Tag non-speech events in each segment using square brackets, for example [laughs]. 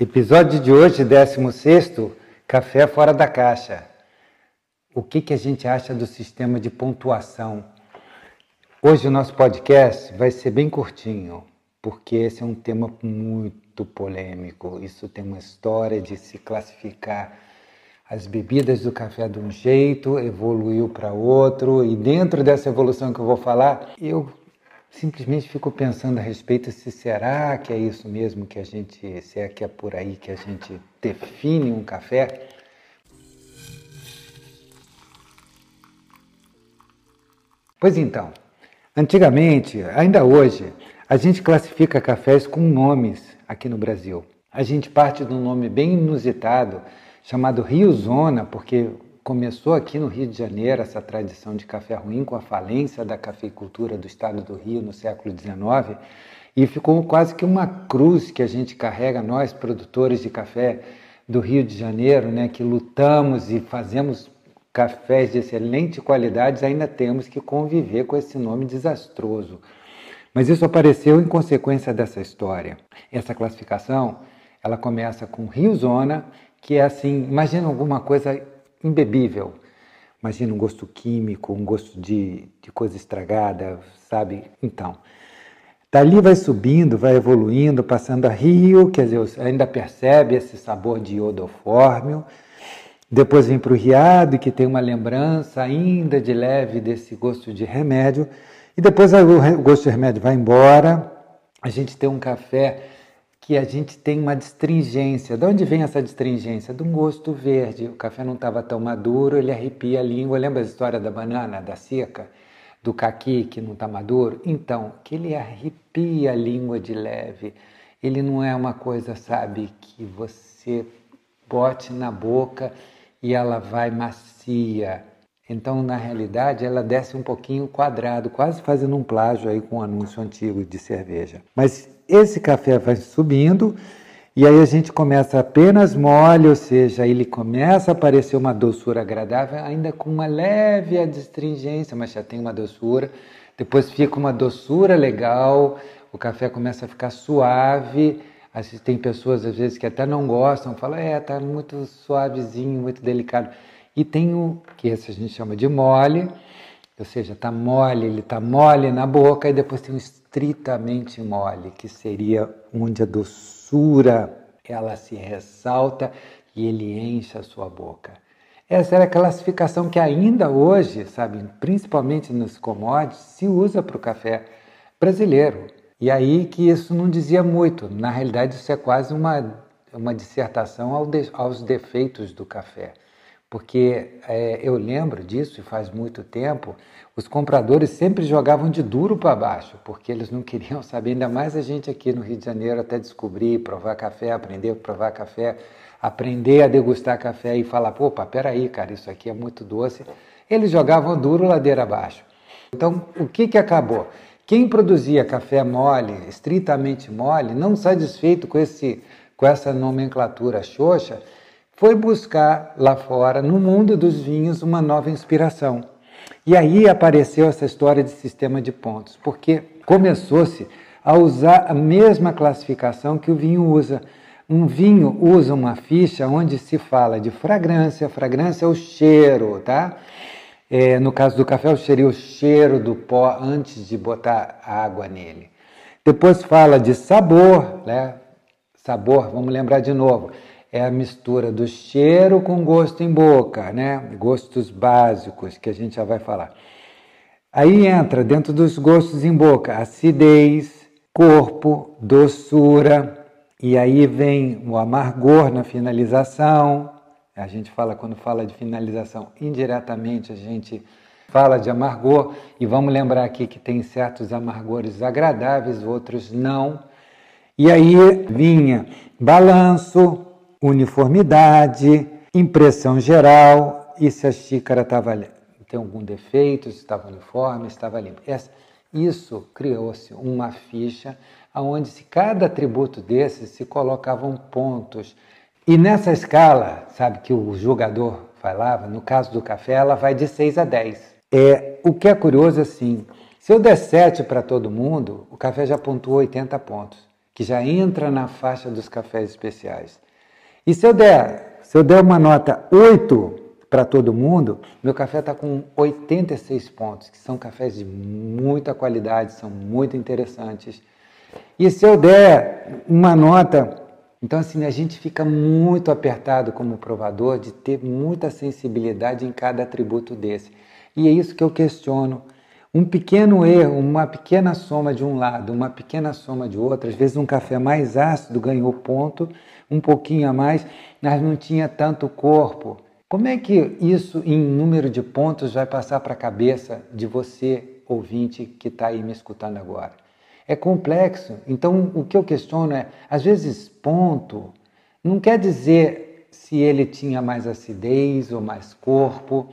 Episódio de hoje, 16, Café Fora da Caixa. O que, que a gente acha do sistema de pontuação? Hoje o nosso podcast vai ser bem curtinho, porque esse é um tema muito polêmico. Isso tem uma história de se classificar as bebidas do café de um jeito, evoluiu para outro, e dentro dessa evolução que eu vou falar, eu simplesmente fico pensando a respeito se será que é isso mesmo que a gente, se é que é por aí que a gente define um café. Pois então, antigamente, ainda hoje, a gente classifica cafés com nomes aqui no Brasil. A gente parte de um nome bem inusitado chamado Rio Zona, porque começou aqui no Rio de Janeiro essa tradição de café ruim com a falência da cafeicultura do estado do Rio no século XIX e ficou quase que uma cruz que a gente carrega nós produtores de café do Rio de Janeiro, né, que lutamos e fazemos cafés de excelente qualidade, ainda temos que conviver com esse nome desastroso. Mas isso apareceu em consequência dessa história. Essa classificação, ela começa com Rio Zona, que é assim, imagina alguma coisa imbebível. Imagina um gosto químico, um gosto de, de coisa estragada, sabe? Então, dali vai subindo, vai evoluindo, passando a rio, quer dizer, ainda percebe esse sabor de iodofórmio. Depois vem para o riado, que tem uma lembrança ainda de leve desse gosto de remédio. E depois o gosto de remédio vai embora. A gente tem um café que a gente tem uma distringência. De onde vem essa distringência? Um gosto verde. O café não estava tão maduro, ele arrepia a língua. Lembra a história da banana, da seca? Do caqui que não está maduro? Então, que ele arrepia a língua de leve. Ele não é uma coisa, sabe, que você bote na boca e ela vai macia. Então, na realidade, ela desce um pouquinho quadrado, quase fazendo um plágio aí com um anúncio antigo de cerveja. Mas esse café vai subindo e aí a gente começa apenas mole, ou seja, ele começa a aparecer uma doçura agradável, ainda com uma leve adstringência, mas já tem uma doçura. Depois fica uma doçura legal, o café começa a ficar suave. Tem pessoas às vezes que até não gostam, falam, é, tá muito suavezinho, muito delicado. E tem o que esse a gente chama de mole, ou seja, tá mole, ele tá mole na boca, e depois tem o estritamente mole, que seria onde a doçura ela se ressalta e ele enche a sua boca. Essa era a classificação que ainda hoje, sabe, principalmente nos commodities, se usa para o café brasileiro. E aí que isso não dizia muito. Na realidade, isso é quase uma, uma dissertação aos defeitos do café porque é, eu lembro disso faz muito tempo, os compradores sempre jogavam de duro para baixo, porque eles não queriam [laughs] saber, ainda mais a gente aqui no Rio de Janeiro, até descobrir, provar café, aprender a provar café, aprender a degustar café e falar, opa, peraí, cara, isso aqui é muito doce. Eles jogavam duro ladeira abaixo. Então, o que, que acabou? Quem produzia café mole, estritamente mole, não satisfeito com, esse, com essa nomenclatura xoxa, foi buscar lá fora, no mundo dos vinhos, uma nova inspiração. E aí apareceu essa história de sistema de pontos, porque começou-se a usar a mesma classificação que o vinho usa. Um vinho usa uma ficha onde se fala de fragrância, fragrância é o cheiro, tá? É, no caso do café, seria o cheiro do pó antes de botar água nele. Depois fala de sabor, né? Sabor, vamos lembrar de novo é a mistura do cheiro com gosto em boca, né? Gostos básicos que a gente já vai falar. Aí entra dentro dos gostos em boca acidez, corpo, doçura, e aí vem o amargor na finalização. A gente fala quando fala de finalização indiretamente, a gente fala de amargor e vamos lembrar aqui que tem certos amargores agradáveis, outros não. E aí vinha balanço, uniformidade, impressão geral e se a xícara estava tem algum defeito, se estava uniforme, se estava limpa. Isso criou-se uma ficha onde se cada atributo desses se colocavam pontos. E nessa escala, sabe, que o jogador falava, no caso do café, ela vai de 6 a 10. É, o que é curioso assim, se eu der 7 para todo mundo, o café já pontuou 80 pontos que já entra na faixa dos cafés especiais. E se eu der, se eu der uma nota 8 para todo mundo, meu café está com 86 pontos, que são cafés de muita qualidade, são muito interessantes. E se eu der uma nota. Então, assim, a gente fica muito apertado como provador de ter muita sensibilidade em cada atributo desse. E é isso que eu questiono. Um pequeno erro, uma pequena soma de um lado, uma pequena soma de outro, às vezes um café mais ácido ganhou ponto, um pouquinho a mais, mas não tinha tanto corpo. Como é que isso, em número de pontos, vai passar para a cabeça de você, ouvinte, que está aí me escutando agora? É complexo. Então, o que eu questiono é, às vezes, ponto não quer dizer se ele tinha mais acidez ou mais corpo,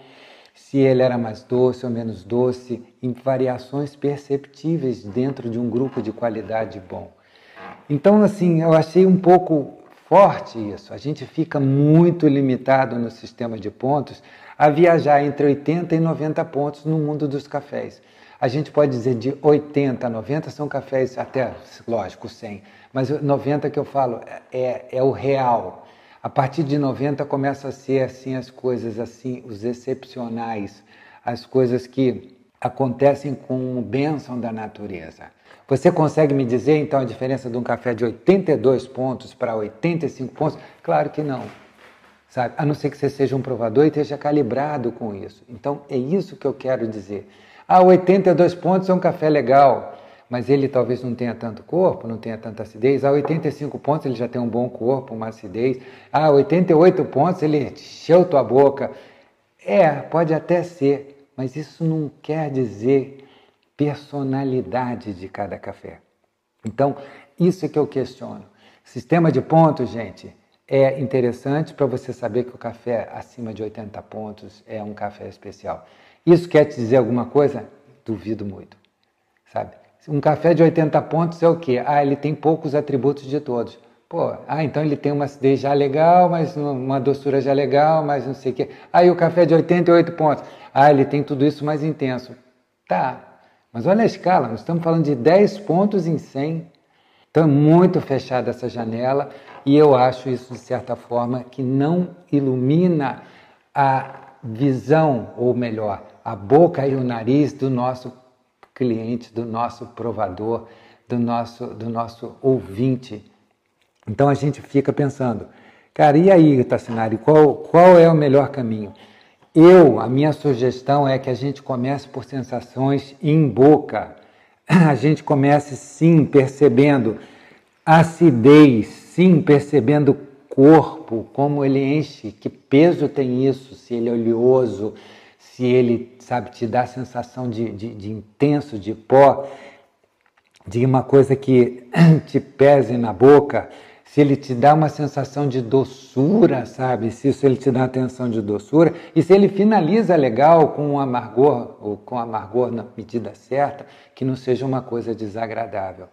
se ele era mais doce ou menos doce, em variações perceptíveis dentro de um grupo de qualidade bom. Então, assim, eu achei um pouco forte isso. A gente fica muito limitado no sistema de pontos a viajar entre 80 e 90 pontos no mundo dos cafés. A gente pode dizer de 80 a 90 são cafés, até, lógico, 100, mas 90 que eu falo é, é o real. A partir de 90 começa a ser assim as coisas assim, os excepcionais, as coisas que acontecem com bênção da natureza. Você consegue me dizer então a diferença de um café de 82 pontos para 85 pontos? Claro que não. Sabe? A não ser que você seja um provador e esteja calibrado com isso. Então é isso que eu quero dizer. Ah, 82 pontos é um café legal, mas ele talvez não tenha tanto corpo, não tenha tanta acidez. Ah, 85 pontos ele já tem um bom corpo, uma acidez. Ah, 88 pontos ele encheu tua boca. É, pode até ser, mas isso não quer dizer personalidade de cada café. Então, isso é que eu questiono. Sistema de pontos, gente, é interessante para você saber que o café acima de 80 pontos é um café especial. Isso quer te dizer alguma coisa? Duvido muito, sabe? Um café de 80 pontos é o quê? Ah, ele tem poucos atributos de todos. Pô, ah, então ele tem uma acidez já legal, mas uma doçura já legal, mas não sei o quê. E o café de 88 pontos? Ah, ele tem tudo isso mais intenso. Tá, mas olha a escala, nós estamos falando de 10 pontos em 100. Então é muito fechada essa janela e eu acho isso, de certa forma, que não ilumina a visão, ou melhor, a boca e o nariz do nosso cliente, do nosso provador, do nosso, do nosso ouvinte. Então a gente fica pensando, cara, e aí, Tassinari, qual, qual é o melhor caminho? Eu, a minha sugestão é que a gente comece por sensações em boca. A gente comece sim percebendo acidez, sim percebendo corpo, como ele enche, que peso tem isso, se ele é oleoso, se ele, sabe, te dá a sensação de, de, de intenso, de pó, de uma coisa que [clears throat] te pese na boca se ele te dá uma sensação de doçura, sabe? Se isso ele te dá atenção de doçura, e se ele finaliza legal com um amargor, ou com amargor na medida certa, que não seja uma coisa desagradável.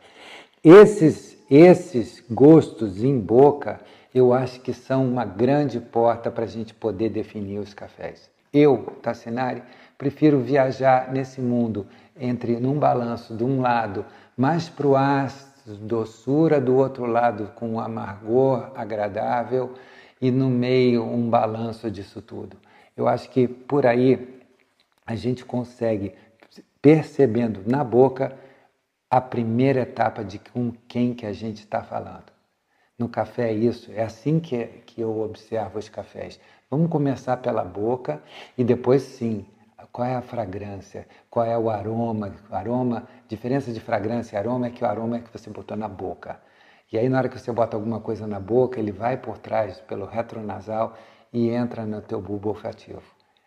Esses, esses gostos em boca, eu acho que são uma grande porta para a gente poder definir os cafés. Eu, Tassinari, prefiro viajar nesse mundo entre num balanço de um lado mais para o ácido, doçura do outro lado com um amargor agradável e no meio um balanço disso tudo. Eu acho que por aí a gente consegue, percebendo na boca, a primeira etapa de com quem que a gente está falando. No café é isso, é assim que, que eu observo os cafés. Vamos começar pela boca e depois sim qual é a fragrância, qual é o aroma. Aroma, diferença de fragrância e aroma é que o aroma é que você botou na boca. E aí na hora que você bota alguma coisa na boca, ele vai por trás pelo retronasal e entra no teu bulbo olfativo.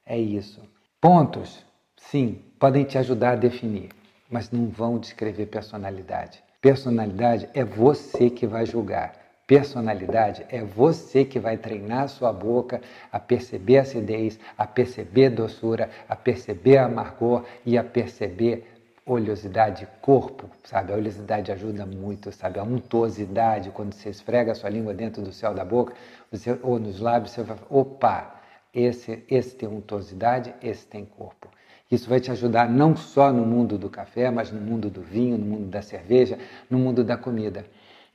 É isso. Pontos, sim, podem te ajudar a definir, mas não vão descrever personalidade. Personalidade é você que vai julgar. Personalidade é você que vai treinar a sua boca a perceber acidez, a perceber doçura, a perceber amargor e a perceber oleosidade corpo, sabe? A oleosidade ajuda muito, sabe? A untuosidade, quando você esfrega a sua língua dentro do céu da boca você, ou nos lábios, você vai opa, esse, esse tem untuosidade, esse tem corpo. Isso vai te ajudar não só no mundo do café, mas no mundo do vinho, no mundo da cerveja, no mundo da comida.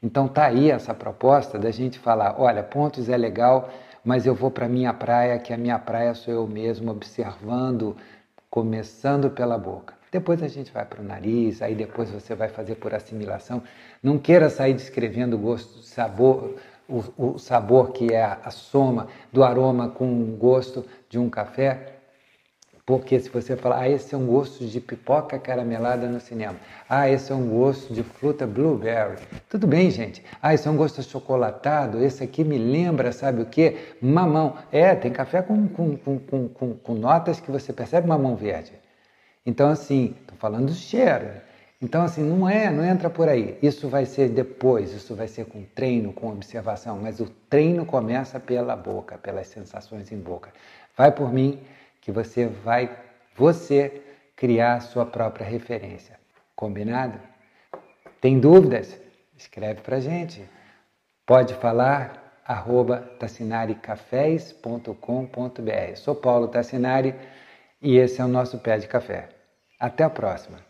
Então tá aí essa proposta da gente falar, olha, pontos é legal, mas eu vou para minha praia, que a minha praia sou eu mesmo observando, começando pela boca. Depois a gente vai para o nariz, aí depois você vai fazer por assimilação. Não queira sair descrevendo gosto, sabor, o, o sabor que é a soma do aroma com o gosto de um café. Porque se você falar, ah, esse é um gosto de pipoca caramelada no cinema. Ah, esse é um gosto de fruta blueberry. Tudo bem, gente. Ah, esse é um gosto achocolatado. Esse aqui me lembra, sabe o quê? Mamão. É, tem café com, com, com, com, com notas que você percebe mamão verde. Então, assim, estou falando do cheiro. Então, assim, não é, não entra por aí. Isso vai ser depois, isso vai ser com treino, com observação, mas o treino começa pela boca, pelas sensações em boca. Vai por mim que você vai, você, criar a sua própria referência. Combinado? Tem dúvidas? Escreve para gente. Pode falar, arroba tassinaricafés.com.br. Sou Paulo Tassinari e esse é o nosso Pé de Café. Até a próxima!